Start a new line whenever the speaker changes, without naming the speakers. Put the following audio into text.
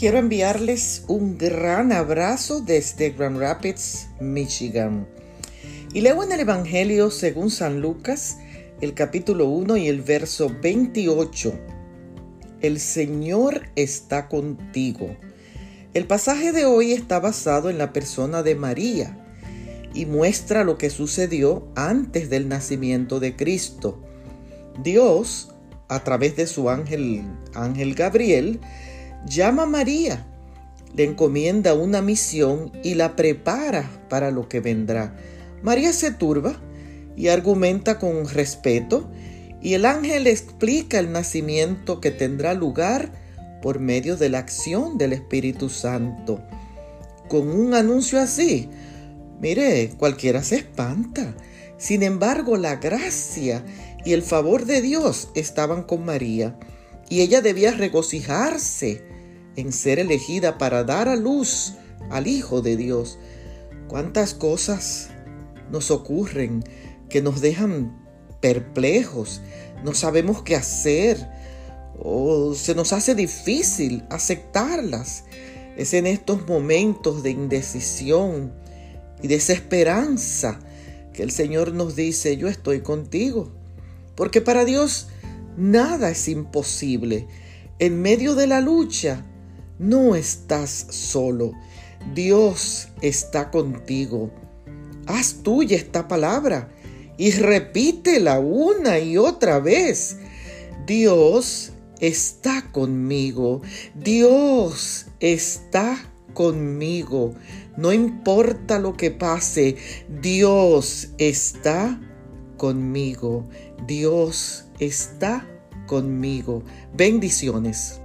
quiero enviarles un gran abrazo desde Grand Rapids, Michigan. Y leo en el Evangelio según San Lucas, el capítulo 1 y el verso 28. El Señor está contigo. El pasaje de hoy está basado en la persona de María y muestra lo que sucedió antes del nacimiento de Cristo. Dios, a través de su ángel, ángel Gabriel, llama a María, le encomienda una misión y la prepara para lo que vendrá. María se turba y argumenta con respeto y el ángel explica el nacimiento que tendrá lugar por medio de la acción del Espíritu Santo. Con un anuncio así, mire, cualquiera se espanta. Sin embargo, la gracia y el favor de Dios estaban con María y ella debía regocijarse en ser elegida para dar a luz al Hijo de Dios. ¿Cuántas cosas nos ocurren que nos dejan perplejos? No sabemos qué hacer o se nos hace difícil aceptarlas. Es en estos momentos de indecisión y desesperanza que el Señor nos dice, yo estoy contigo. Porque para Dios nada es imposible. En medio de la lucha, no estás solo. Dios está contigo. Haz tuya esta palabra y repítela una y otra vez. Dios está conmigo. Dios está conmigo. No importa lo que pase, Dios está conmigo. Dios está conmigo. Bendiciones.